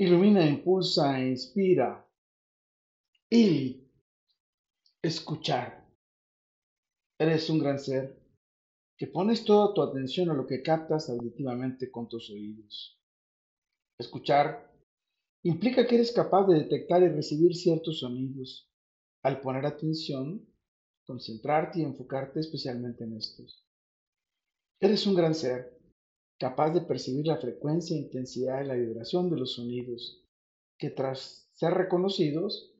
ilumina, impulsa inspira. Y escuchar. Eres un gran ser que pones toda tu atención a lo que captas auditivamente con tus oídos. Escuchar implica que eres capaz de detectar y recibir ciertos sonidos. Al poner atención, concentrarte y enfocarte especialmente en estos. Eres un gran ser capaz de percibir la frecuencia, intensidad y la vibración de los sonidos, que tras ser reconocidos,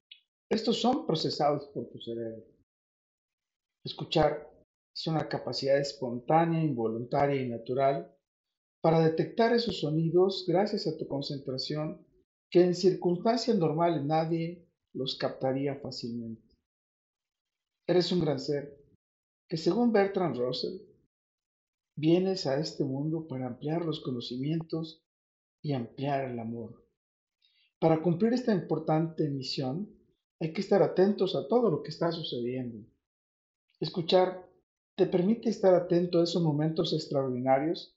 estos son procesados por tu cerebro. Escuchar es una capacidad espontánea, involuntaria y natural para detectar esos sonidos gracias a tu concentración que en circunstancias normales nadie los captaría fácilmente. Eres un gran ser que según Bertrand Russell Vienes a este mundo para ampliar los conocimientos y ampliar el amor. Para cumplir esta importante misión hay que estar atentos a todo lo que está sucediendo. Escuchar te permite estar atento a esos momentos extraordinarios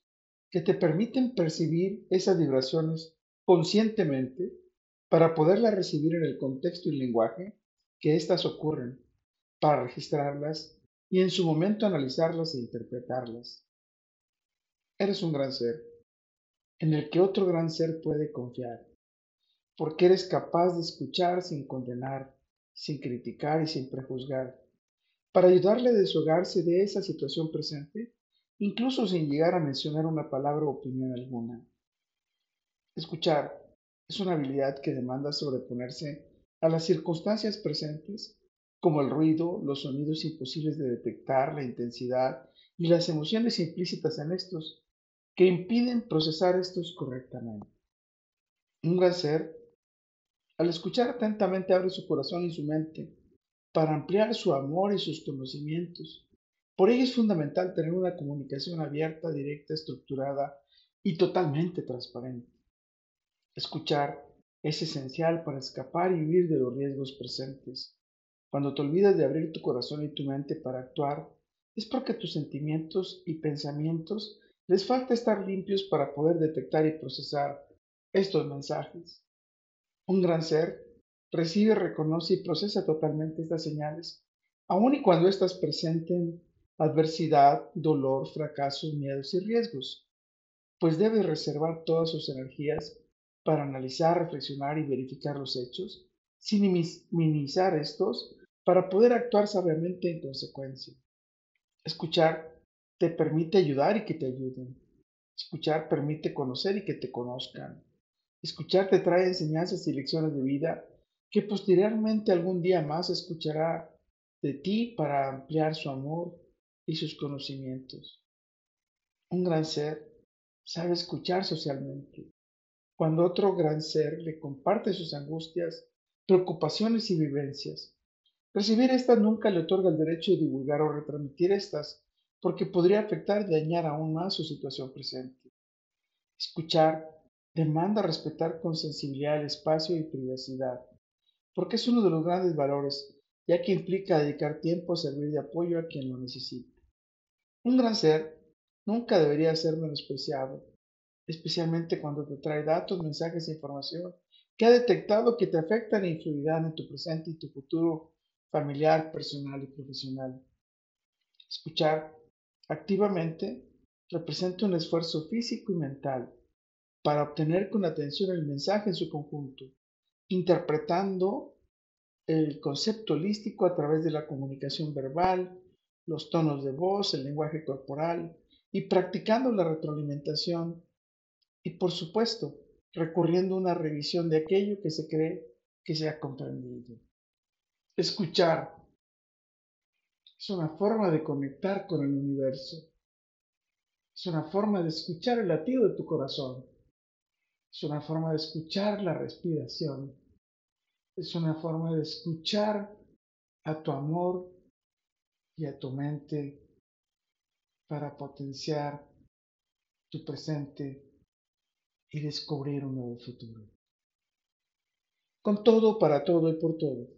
que te permiten percibir esas vibraciones conscientemente para poderlas recibir en el contexto y lenguaje que éstas ocurren, para registrarlas y en su momento analizarlas e interpretarlas. Eres un gran ser, en el que otro gran ser puede confiar, porque eres capaz de escuchar sin condenar, sin criticar y sin prejuzgar, para ayudarle a deshogarse de esa situación presente, incluso sin llegar a mencionar una palabra o opinión alguna. Escuchar es una habilidad que demanda sobreponerse a las circunstancias presentes, como el ruido, los sonidos imposibles de detectar, la intensidad y las emociones implícitas en estos, que impiden procesar estos correctamente. Un gran ser, al escuchar atentamente, abre su corazón y su mente para ampliar su amor y sus conocimientos. Por ello es fundamental tener una comunicación abierta, directa, estructurada y totalmente transparente. Escuchar es esencial para escapar y huir de los riesgos presentes. Cuando te olvidas de abrir tu corazón y tu mente para actuar, es porque tus sentimientos y pensamientos les falta estar limpios para poder detectar y procesar estos mensajes. Un gran ser recibe, reconoce y procesa totalmente estas señales, aun y cuando éstas presenten adversidad, dolor, fracasos, miedos y riesgos, pues debe reservar todas sus energías para analizar, reflexionar y verificar los hechos, sin minimizar estos, para poder actuar sabiamente en consecuencia. Escuchar te permite ayudar y que te ayuden. Escuchar permite conocer y que te conozcan. Escuchar te trae enseñanzas y lecciones de vida que posteriormente algún día más escuchará de ti para ampliar su amor y sus conocimientos. Un gran ser sabe escuchar socialmente. Cuando otro gran ser le comparte sus angustias, preocupaciones y vivencias, recibir estas nunca le otorga el derecho de divulgar o retransmitir estas porque podría afectar y dañar aún más su situación presente. Escuchar demanda respetar con sensibilidad el espacio y privacidad, porque es uno de los grandes valores, ya que implica dedicar tiempo a servir de apoyo a quien lo necesita. Un gran ser nunca debería ser menospreciado, especialmente cuando te trae datos, mensajes e información que ha detectado que te afectan e influirán en tu presente y tu futuro familiar, personal y profesional. Escuchar Activamente representa un esfuerzo físico y mental para obtener con atención el mensaje en su conjunto, interpretando el concepto holístico a través de la comunicación verbal, los tonos de voz, el lenguaje corporal y practicando la retroalimentación y por supuesto recurriendo a una revisión de aquello que se cree que se ha comprendido. Escuchar es una forma de conectar con el universo. Es una forma de escuchar el latido de tu corazón. Es una forma de escuchar la respiración. Es una forma de escuchar a tu amor y a tu mente para potenciar tu presente y descubrir un nuevo futuro. Con todo, para todo y por todo,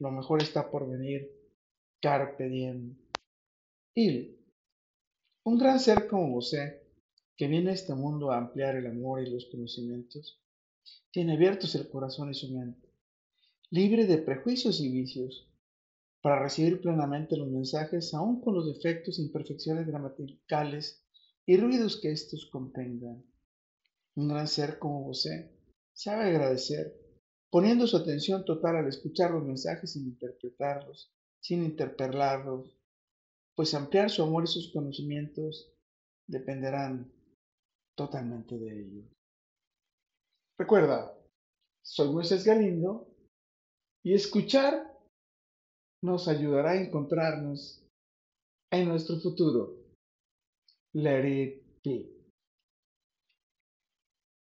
lo mejor está por venir Carpe diem. Il. Un gran ser como vos, que viene a este mundo a ampliar el amor y los conocimientos, tiene abiertos el corazón y su mente, libre de prejuicios y vicios, para recibir plenamente los mensajes, aun con los defectos e imperfecciones gramaticales y ruidos que estos contengan. Un gran ser como José sabe agradecer, poniendo su atención total al escuchar los mensajes sin interpretarlos, sin interpelarlos, pues ampliar su amor y sus conocimientos dependerán totalmente de ellos. Recuerda, soy Moisés Galindo y escuchar nos ayudará a encontrarnos en nuestro futuro. Let it be.